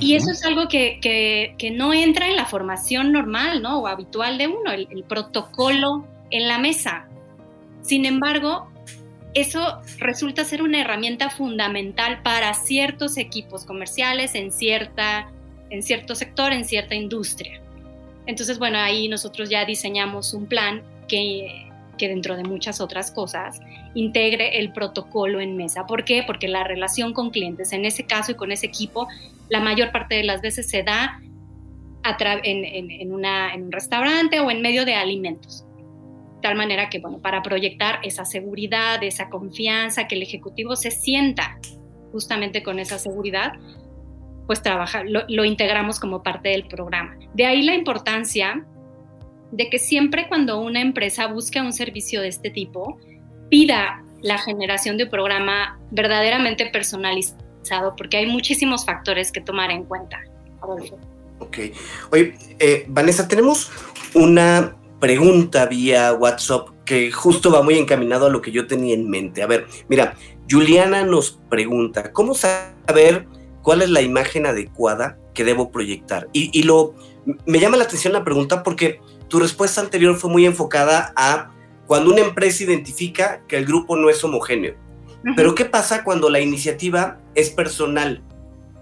Y eso es algo que, que, no entra en la formación normal ¿no? o habitual de uno, el, el protocolo en la mesa. Sin embargo, eso resulta ser una herramienta fundamental para ciertos equipos comerciales en, cierta, en cierto sector, en cierta industria. Entonces, bueno, ahí nosotros ya diseñamos un plan que, que dentro de muchas otras cosas integre el protocolo en mesa. ¿Por qué? Porque la relación con clientes, en ese caso y con ese equipo, la mayor parte de las veces se da en, un restaurante o en medio de alimentos. Tal manera que, bueno, para proyectar esa seguridad, esa confianza, que el ejecutivo se sienta justamente con esa seguridad, pues trabaja, lo integramos como parte del programa. De ahí la importancia de que siempre cuando una empresa busca un servicio de este tipo, pida la generación de un programa verdaderamente personalizado, porque hay muchísimos factores que tomar en cuenta. Ok. Oye, eh, Vanessa, tenemos una pregunta vía WhatsApp que justo va muy encaminado a lo que yo tenía en mente. A ver, mira, Juliana nos pregunta, ¿cómo saber cuál es la imagen adecuada que debo proyectar? Y, y lo, me llama la atención la pregunta porque tu respuesta anterior fue muy enfocada a cuando una empresa identifica que el grupo no es homogéneo. Pero ¿qué pasa cuando la iniciativa es personal?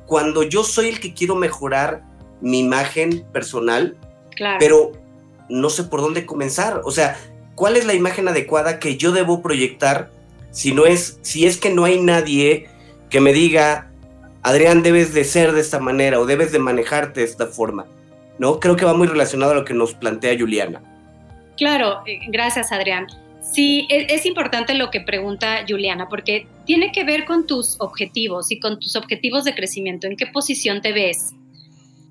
Cuando yo soy el que quiero mejorar mi imagen personal, pero no sé por dónde comenzar. O sea, ¿cuál es la imagen adecuada que yo debo proyectar si no es, si es que no hay nadie que me diga, Adrián, debes de ser de esta manera o debes de manejarte de esta forma? ¿No? Creo que va muy relacionado a lo que nos plantea Juliana. Claro, eh, gracias Adrián. Sí, e, es, importante lo que pregunta Juliana, porque tiene que ver con tus objetivos y con tus objetivos de crecimiento. ¿En qué posición te ves?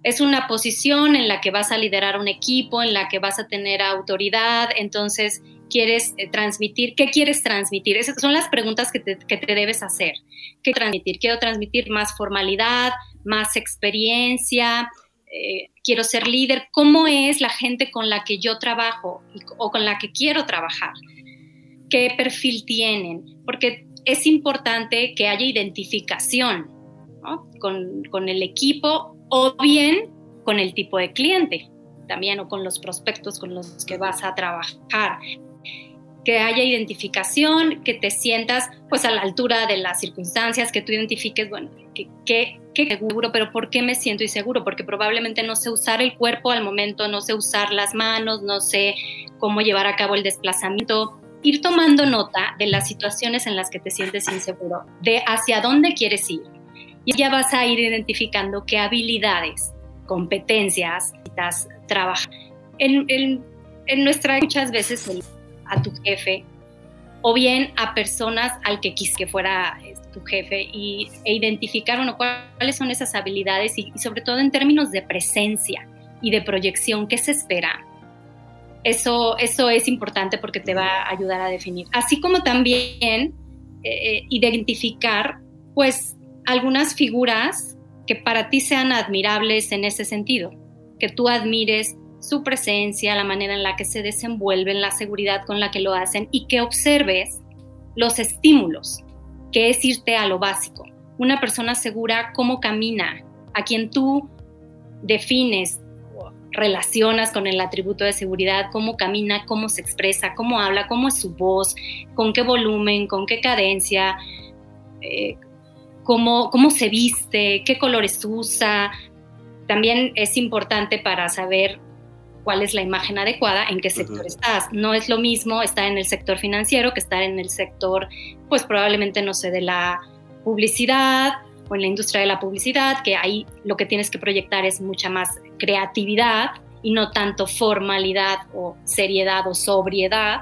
Es una posición en la que vas a liderar un equipo, en la que vas a tener autoridad, entonces quieres eh, transmitir, ¿qué quieres transmitir? Esas son las preguntas que te, que te debes hacer. ¿Qué transmitir? Quiero transmitir más formalidad, más experiencia, eh, quiero ser líder, cómo es la gente con la que yo trabajo o con la que quiero trabajar, qué perfil tienen, porque es importante que haya identificación con, con el equipo o bien con el tipo de cliente también o con los prospectos con los que vas a trabajar. Que haya identificación, que te sientas pues a la altura de las circunstancias, que tú identifiques, bueno, que, seguro, pero ¿por qué me siento inseguro? Porque probablemente no sé usar el cuerpo al momento, no sé usar las manos, no sé cómo llevar a cabo el desplazamiento. Ir tomando nota de las situaciones en las que te sientes inseguro, de hacia dónde quieres ir. Y ya vas a ir identificando qué habilidades, competencias necesitas trabajar. En, en, en nuestra muchas veces a tu jefe o bien a personas al que quis que fuera tu jefe y, e identificar cuáles son esas habilidades y, sobre todo en términos de presencia y de proyección, ¿qué se espera? Eso, eso es importante porque te va a ayudar a definir. Así como también eh, eh, identificar pues algunas figuras que para ti sean admirables en ese sentido, que tú admires su presencia, la manera en la que se desenvuelven, la seguridad con la que lo hacen y que observes los estímulos, que es irte a lo básico. Una persona segura, cómo camina, a quien tú defines, relacionas con el atributo de seguridad, cómo camina, cómo se expresa, cómo habla, cómo es su voz, con qué volumen, con qué cadencia, eh, cómo, cómo se viste, qué colores usa. También es importante para saber cuál es la imagen adecuada, en qué sector estás. No es lo mismo estar en el sector financiero que estar en el sector, pues probablemente, no sé, de la publicidad o en la industria de la publicidad, que ahí lo que tienes que proyectar es mucha más creatividad y no tanto formalidad o seriedad o sobriedad.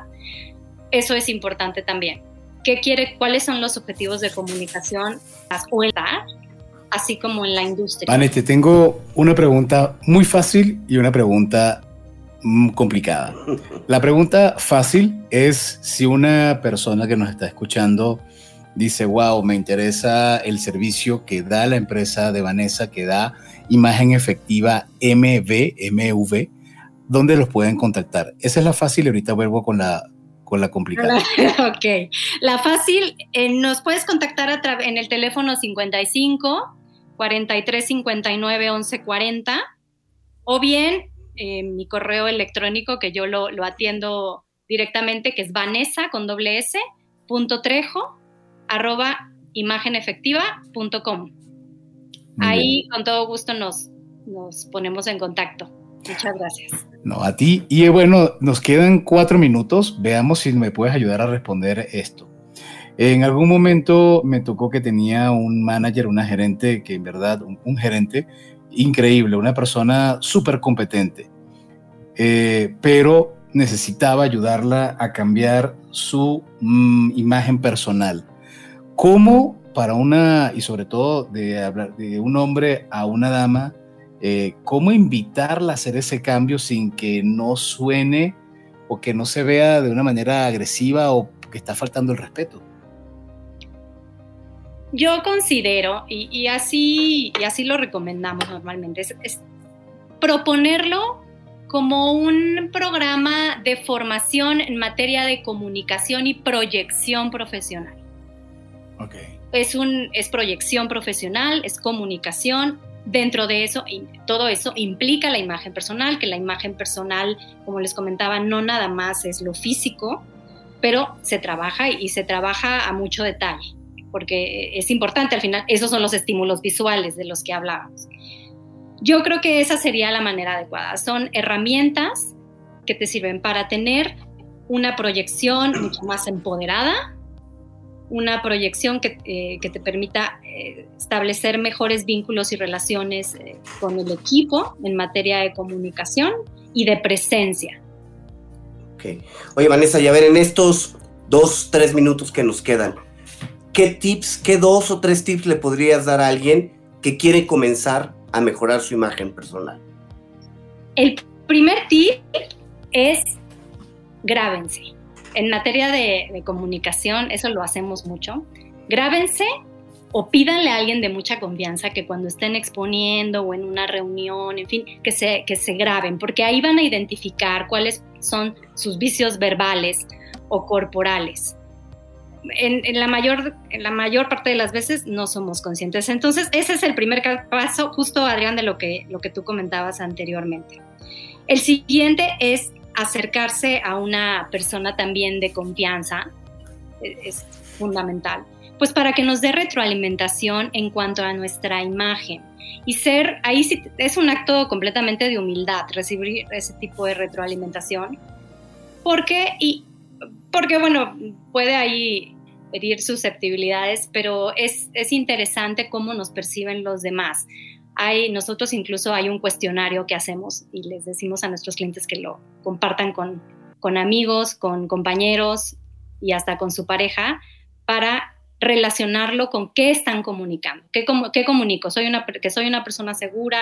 Eso es importante también. ¿Qué quiere, cuáles son los objetivos de comunicación o en así como en la industria? Vane, te tengo una pregunta muy fácil y una pregunta complicada. La pregunta fácil es si una persona que nos está escuchando dice, wow, me interesa el servicio que da la empresa de Vanessa, que da imagen efectiva MV, ¿dónde los pueden contactar? Esa es la fácil y ahorita vuelvo con la, con la complicada. <laughs> ok, la fácil, eh, nos puedes contactar a en el teléfono 55 43 59 11 40 o bien eh, mi correo electrónico que yo lo, lo, atiendo directamente, que es vanessa con doble s, punto trejo, arroba imagenefectiva.com. Ahí con todo gusto nos, nos ponemos en contacto. Muchas gracias. No, a ti. Y eh, bueno, nos quedan cuatro minutos. Veamos si me puedes ayudar a responder esto. En algún momento me tocó que tenía un manager, una gerente, que en verdad, un, gerente increíble, una persona súper competente, eh, pero necesitaba ayudarla a cambiar su mm, imagen personal. ¿Cómo para una, y sobre todo de, hablar de un hombre a una dama, eh, cómo invitarla a hacer ese cambio sin que no suene o que no se vea de una manera agresiva o que está faltando el respeto? Yo considero, y, así, y así lo recomendamos normalmente, es proponerlo como un programa de formación en materia de comunicación y proyección profesional. Es, un, es proyección profesional, es comunicación. Dentro de eso, todo eso implica la imagen personal, que la imagen personal, como les comentaba, no nada más es lo físico, pero se trabaja y se trabaja a mucho detalle, porque es importante al final, esos son los estímulos visuales de los que hablábamos. Yo creo que esa sería la manera adecuada. Son herramientas que te sirven para tener una proyección <clears throat> mucho más empoderada, una proyección que, eh, te permita eh, establecer mejores vínculos y relaciones eh, con el equipo en materia de comunicación y de presencia. Ok. Oye, Vanessa, ya ver, en estos dos, tres minutos que nos quedan, ¿qué tips, qué dos o tres tips le podrías dar a alguien que quiere comenzar a mejorar su imagen personal? El primer tip es grábense. En materia de, comunicación, eso lo hacemos mucho. Grábense o pídanle a alguien de mucha confianza que cuando estén exponiendo o en una reunión, en fin, que se, que se graben, porque ahí van a identificar cuáles son sus vicios verbales o corporales en, la mayor, en la mayor parte de las veces no somos conscientes. Entonces, ese es el primer paso, justo Adrián, de lo que, lo que tú comentabas anteriormente. El siguiente es acercarse a una persona también de confianza, e, es fundamental, pues para que nos dé retroalimentación en cuanto a nuestra imagen. Y ser, ahí sí es un acto completamente de humildad recibir ese tipo de retroalimentación, porque, y, porque bueno, puede ahí herir susceptibilidades, pero es, es interesante cómo nos perciben los demás. Hay, nosotros incluso hay un cuestionario que hacemos y les decimos a nuestros clientes que lo compartan con, con amigos, con compañeros y hasta con su pareja para relacionarlo con qué están comunicando, qué, qué comunico, soy una, que soy una persona segura,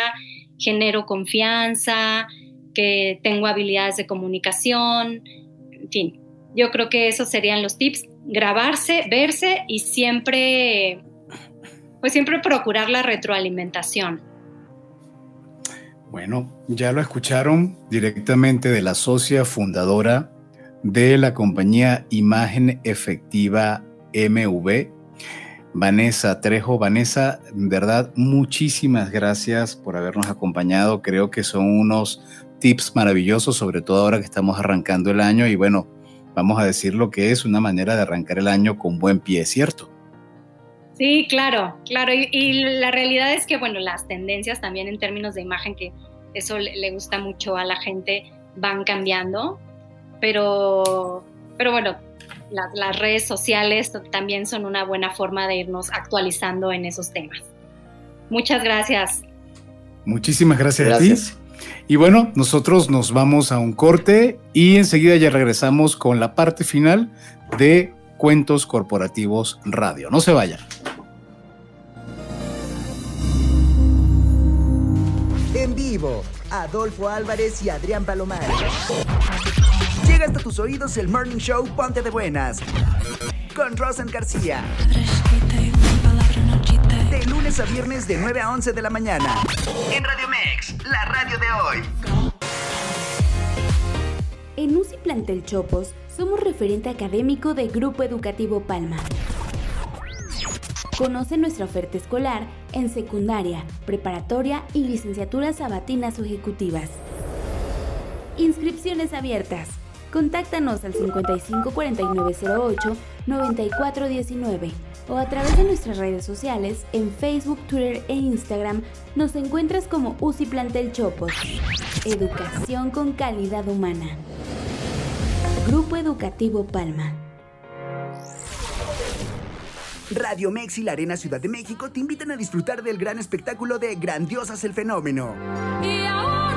genero confianza, que tengo habilidades de comunicación, en fin, yo creo que esos serían los tips grabarse, verse y siempre, pues siempre procurar la retroalimentación. Bueno, ya lo escucharon directamente de la socia fundadora de la compañía Imagen Efectiva MV, Vanessa Trejo. Vanessa, en verdad, muchísimas gracias por habernos acompañado. Creo que son unos tips maravillosos, sobre todo ahora que estamos arrancando el año y bueno, vamos a decir lo que es una manera de arrancar el año con buen pie, ¿cierto? Sí, claro, claro. Y, la realidad es que, bueno, las tendencias también en términos de imagen, que eso le, gusta mucho a la gente, van cambiando. Pero, pero bueno, las redes sociales también son una buena forma de irnos actualizando en esos temas. Muchas gracias. Muchísimas gracias, gracias. a ti. Y bueno, nosotros nos vamos a un corte y enseguida ya regresamos con la parte final de Cuentos Corporativos Radio. No se vayan. En vivo Adolfo Álvarez y Adrián Palomares. Llega hasta tus oídos el Morning Show Ponte de Buenas con Rosan García. De lunes a viernes de 9 a 11 de la mañana. En Radio Mex, la radio de hoy. En UCI Plantel Chopos somos referente académico de Grupo Educativo Palma. Conoce nuestra oferta escolar en secundaria, preparatoria y licenciaturas sabatinas o ejecutivas. Inscripciones abiertas. Contáctanos al 554908 9419 o a través de nuestras redes sociales en Facebook, Twitter e Instagram nos encuentras como UCI Plantel Chopos. Educación con calidad humana. Grupo Educativo Palma. Radio Mex y la Arena Ciudad de México te invitan a disfrutar del gran espectáculo de Grandiosas el Fenómeno. Y aún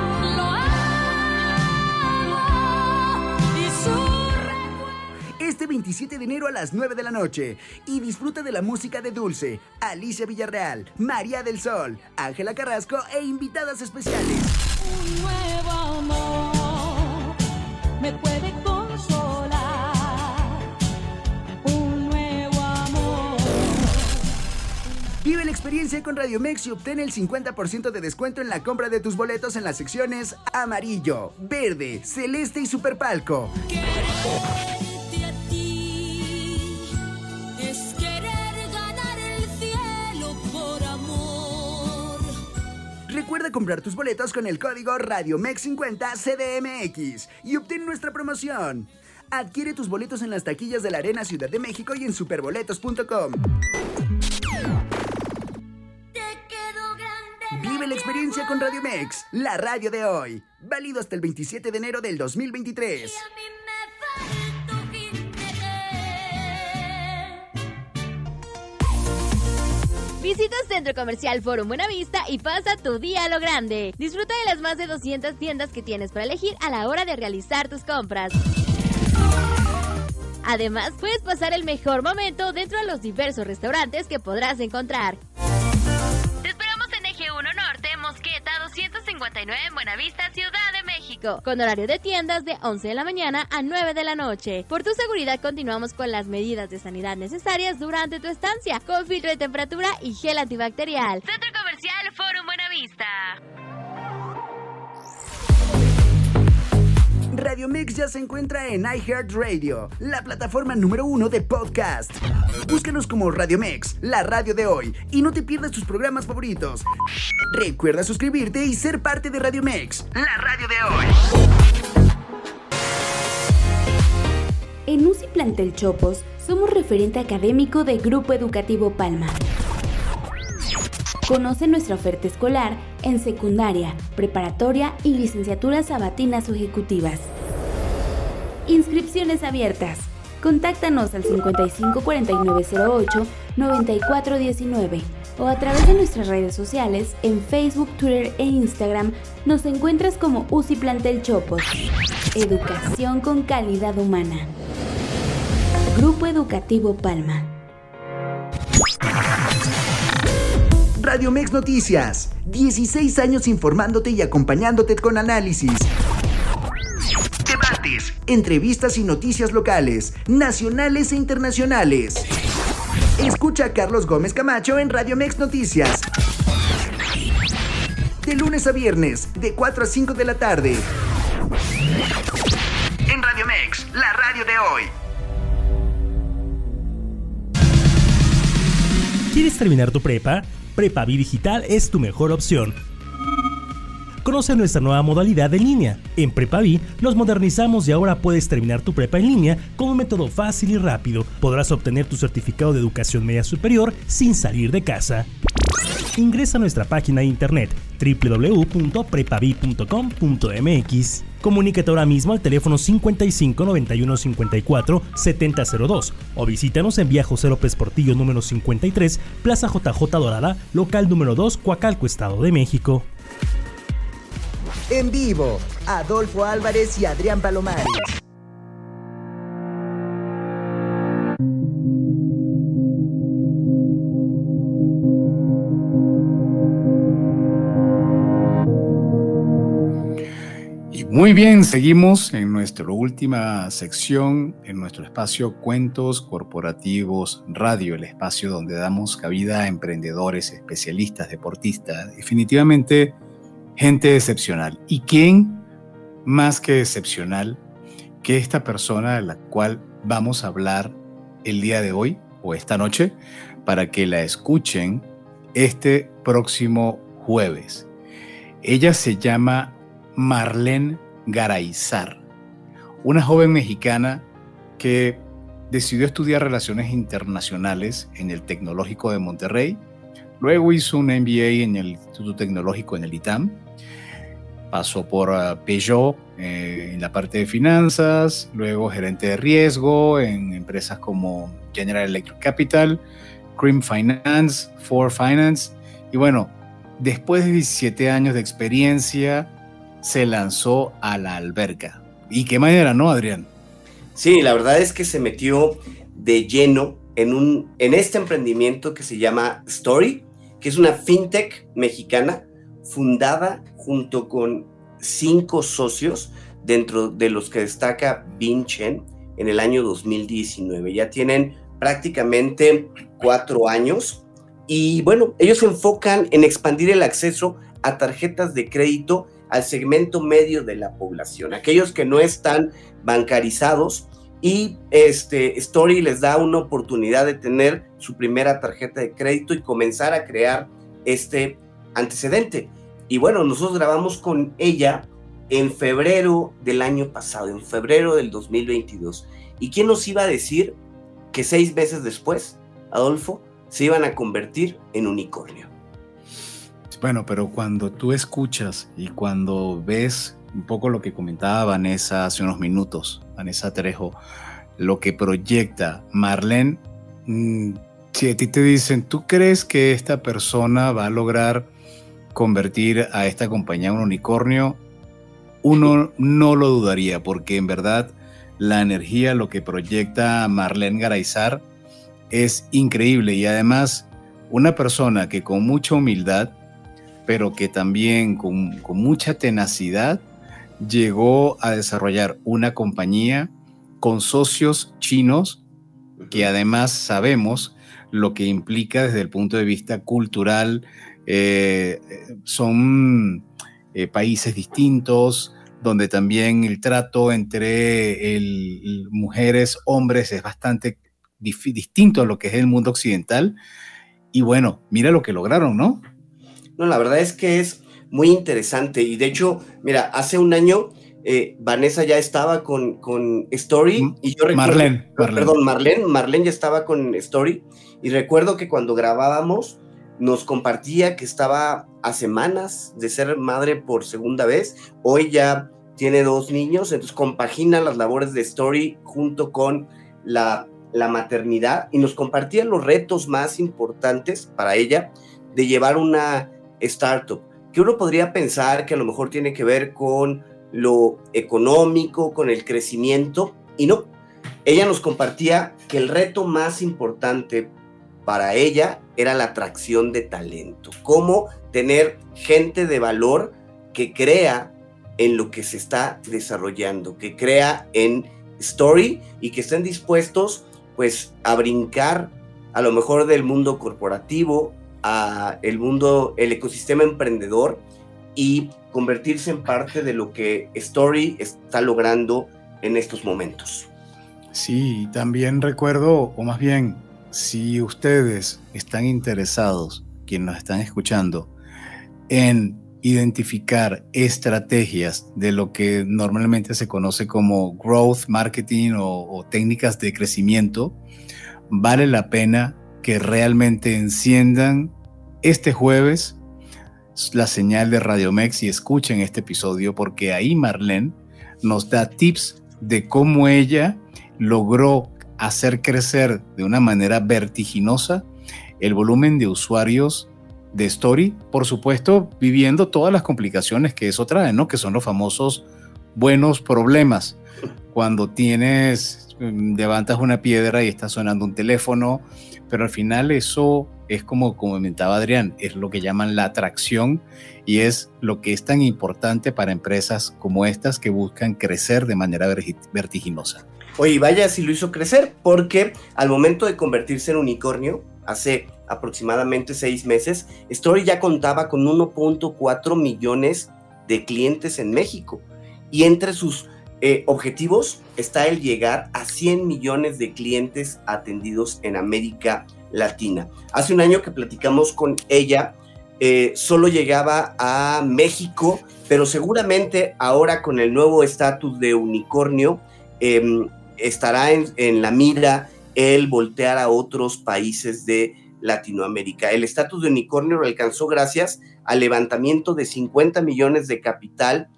Este 27 de enero a las 9 de la noche. Y disfruta de la música de Dulce, Alicia Villarreal, María del Sol, Ángela Carrasco e invitadas especiales. Un nuevo amor me puede consolar. Un nuevo amor. Vive la experiencia con Radio Mex y obtén el 50% de descuento en la compra de tus boletos en las secciones amarillo, verde, celeste y superpalco. Quererte Recuerda comprar tus boletos con el código RadioMex50 CDMX y obtén nuestra promoción. Adquiere tus boletos en las taquillas de la Arena Ciudad de México y en superboletos.com. Vive la experiencia con Radio Mex, la radio de hoy. Válido hasta el 27 de enero del 2023. Visita Centro Comercial Forum Buenavista y pasa tu día a lo grande. Disfruta de las más de 200 tiendas que tienes para elegir a la hora de realizar tus compras. Además, puedes pasar el mejor momento dentro de los diversos restaurantes que podrás encontrar. 259 en Buenavista, Ciudad de México, con horario de tiendas de 11 de la mañana a 9 de la noche. Por tu seguridad continuamos con las medidas de sanidad necesarias durante tu estancia, con filtro de temperatura y gel antibacterial. Centro Comercial Forum Buenavista. Radio Mix ya se encuentra en iHeartRadio, la plataforma número uno de podcast. Búscanos como Radio Mix, la radio de hoy, y no te pierdas tus programas favoritos. Recuerda suscribirte y ser parte de Radio Mix, la radio de hoy. En UCI Plantel Chopos somos referente académico de Grupo Educativo Palma. Conoce nuestra oferta escolar en secundaria, preparatoria y licenciaturas sabatinas o ejecutivas. Inscripciones abiertas. Contáctanos al 554908 9419 o a través de nuestras redes sociales en Facebook, Twitter e Instagram nos encuentras como UCI Plantel Chopos. Educación con calidad humana. Grupo Educativo Palma. Radio Mex Noticias, 16 años informándote y acompañándote con análisis. Entrevistas y noticias locales, nacionales e internacionales. Escucha a Carlos Gómez Camacho en Radio Mex Noticias. De lunes a viernes, de 4 a 5 de la tarde. En Radio Mex, la radio de hoy. ¿Quieres terminar tu prepa? Prepavi Digital es tu mejor opción. Conoce nuestra nueva modalidad en línea. En Prepavi nos modernizamos y ahora puedes terminar tu prepa en línea con un método fácil y rápido. Podrás obtener tu certificado de educación media superior sin salir de casa. Ingresa a nuestra página de internet www.prepavi.com.mx. Comunícate ahora mismo al teléfono 55 91 54 7002 o visítanos en Vía José López Portillo número 53, Plaza JJ Dorada, local número 2, Coacalco, Estado de México. En vivo, Adolfo Álvarez y Adrián Palomares. Muy bien, seguimos en nuestra última sección, en nuestro espacio Cuentos Corporativos Radio, el espacio donde damos cabida a emprendedores, especialistas, deportistas, definitivamente gente excepcional. ¿Y quién más que excepcional que esta persona de la cual vamos a hablar el día de hoy o esta noche para que la escuchen este próximo jueves? Ella se llama Marlene Garaizar, una joven mexicana que decidió estudiar relaciones internacionales en el Tecnológico de Monterrey, luego hizo un MBA en el Instituto Tecnológico en el ITAM, pasó por uh, Peugeot eh, en la parte de finanzas, luego gerente de riesgo en empresas como General Electric Capital, Cream Finance, Ford Finance, y bueno, después de 17 años de experiencia, se lanzó a la alberca. ¿Y qué manera, no, Adrián? Sí, la verdad es que se metió de lleno en, un, en este emprendimiento que se llama Story, que es una fintech mexicana fundada junto con cinco socios, dentro de los que destaca Vinchen en el año 2019. Ya tienen prácticamente cuatro años y bueno, ellos se enfocan en expandir el acceso a tarjetas de crédito al segmento medio de la población, aquellos que no están bancarizados y este Story les da una oportunidad de tener su primera tarjeta de crédito y comenzar a crear este antecedente. Y bueno, nosotros grabamos con ella en febrero del año pasado, en febrero del 2022. ¿Y quién nos iba a decir que seis meses después, Adolfo, se iban a convertir en unicornio? Bueno, pero cuando tú escuchas y cuando ves un poco lo que comentaba Vanessa hace unos minutos, Vanessa Trejo, lo que proyecta Marlene, mm, si a ti te dicen, ¿tú crees que esta persona va a lograr convertir a esta compañía en un unicornio? Uno no lo dudaría, porque en verdad la energía, lo que proyecta Marlene Garaizar es increíble y además una persona que con mucha humildad pero que también con, con mucha tenacidad llegó a desarrollar una compañía con socios chinos que además sabemos lo que implica desde el punto de vista cultural. Eh, son eh, países distintos, donde también el trato entre el, mujeres, hombres es bastante distinto a lo que es el mundo occidental. Y bueno, mira lo que lograron, ¿no? No, la verdad es que es muy interesante y de hecho, mira, hace un año eh, Vanessa ya estaba con, con Story y yo recuerdo, Marlene, Marlene. perdón, Marlene, Marlene ya estaba con Story y recuerdo que cuando grabábamos nos compartía que estaba a semanas de ser madre por segunda vez, hoy ya tiene dos niños, entonces compagina las labores de Story junto con la, la maternidad y nos compartía los retos más importantes para ella de llevar una startup, que uno podría pensar que a lo mejor tiene que ver con lo económico, con el crecimiento, y no. Ella nos compartía que el reto más importante para ella era la atracción de talento, cómo tener gente de valor que crea en lo que se está desarrollando, que crea en story y que estén dispuestos pues a brincar a lo mejor del mundo corporativo a el mundo, el ecosistema emprendedor y convertirse en parte de lo que Story está logrando en estos momentos. Sí, también recuerdo, o más bien, si ustedes están interesados, quienes nos están escuchando, en identificar estrategias de lo que normalmente se conoce como growth marketing o, técnicas de crecimiento, vale la pena que realmente enciendan este jueves la señal de Radio Mex y escuchen este episodio porque ahí Marlene nos da tips de cómo ella logró hacer crecer de una manera vertiginosa el volumen de usuarios de Story, por supuesto, viviendo todas las complicaciones que eso trae, ¿no? Que son los famosos buenos problemas. Cuando tienes mm, levantas una piedra y está sonando un teléfono, pero al final eso es como comentaba Adrián, es lo que llaman la atracción y es lo que es tan importante para empresas como estas que buscan crecer de manera vertiginosa. Oye, vaya si lo hizo crecer, porque al momento de convertirse en unicornio, hace aproximadamente seis meses, Story ya contaba con 1.4 millones de clientes en México. Y entre sus eh, objetivos está el llegar a 100 millones de clientes atendidos en América Latina. Hace un año que platicamos con ella, eh, solo llegaba a México, pero seguramente ahora con el nuevo estatus de unicornio, em, estará en, en la mira el voltear a otros países de Latinoamérica. El estatus de unicornio lo alcanzó gracias al levantamiento de 50 millones de capital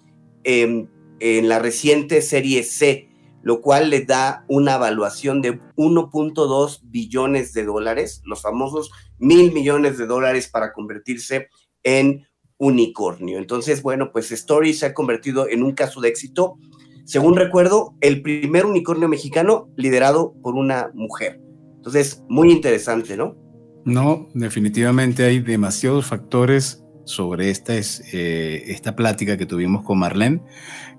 em, en la reciente serie C, lo cual le da una evaluación de 1.2 billones de dólares, los famosos mil millones de dólares para convertirse en unicornio. Entonces, bueno, pues Story se ha convertido en un caso de éxito. Según recuerdo, el primer unicornio mexicano liderado por una mujer. Entonces, muy interesante, ¿no? No, definitivamente hay demasiados factores sobre esta, es, eh, esta plática que tuvimos con Marlene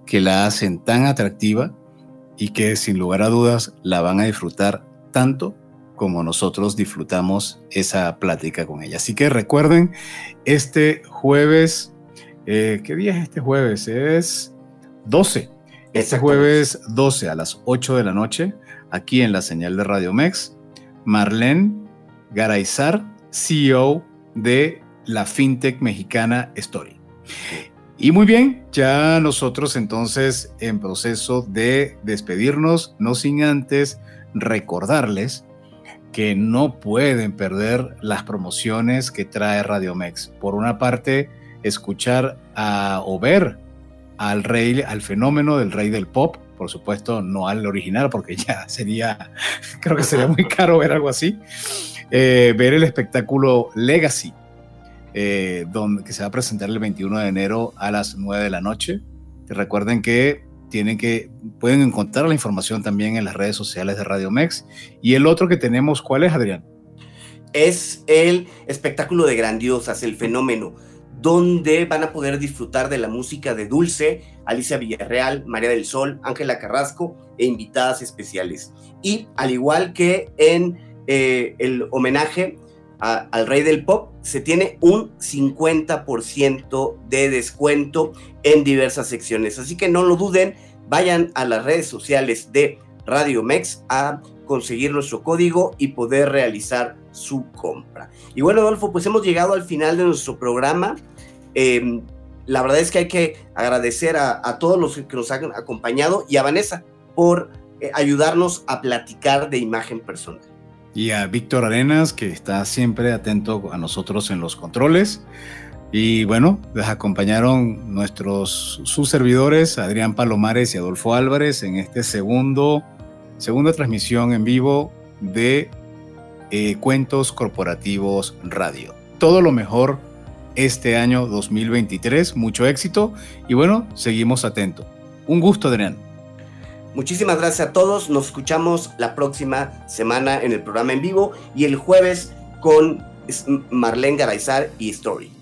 que la hacen tan atractiva y que sin lugar a dudas la van a disfrutar tanto como nosotros disfrutamos esa plática con ella. Así que recuerden, este jueves, eh, ¿qué día es este jueves? Es 12. Este jueves 12 a las 8 de la noche, aquí en la señal de Radio Mex, Marlene Garaizar, CEO de la fintech mexicana Story. Y muy bien, ya nosotros entonces en proceso de despedirnos, no sin antes recordarles que no pueden perder las promociones que trae Radio Mex. Por una parte, escuchar a, o ver al rey, al fenómeno del rey del pop, por supuesto, no al original, porque ya sería, <laughs> creo que sería muy caro ver algo así. Eh, ver el espectáculo Legacy, eh, donde, que se va a presentar el 21 de enero a las 9 de la noche. Recuerden que tienen que pueden encontrar la información también en las redes sociales de Radio Mex. Y el otro que tenemos, ¿cuál es, Adrián? Es el espectáculo de grandiosas, el fenómeno, donde van a poder disfrutar de la música de Dulce, Alicia Villarreal, María del Sol, Ángela Carrasco e invitadas especiales. Y al igual que en eh, el homenaje al rey del pop, se tiene un 50% de descuento en diversas secciones. Así que no lo duden, vayan a las redes sociales de Radio Mex a conseguir nuestro código y poder realizar su compra. Y bueno, Adolfo, pues hemos llegado al final de nuestro programa. Eh, la verdad es que hay que agradecer a, a todos los que nos han acompañado y a Vanessa por eh, ayudarnos a platicar de imagen personal. Y a Víctor Arenas, que está siempre atento a nosotros en los controles. Y bueno, les acompañaron nuestros sus servidores, Adrián Palomares y Adolfo Álvarez, en este segundo, segunda transmisión en vivo de eh, Cuentos Corporativos Radio. Todo lo mejor este año 2023, mucho éxito y bueno, seguimos atentos. Un gusto, Adrián. Muchísimas gracias a todos. Nos escuchamos la próxima semana en el programa en vivo y el jueves con Marlene Garaizar y Story.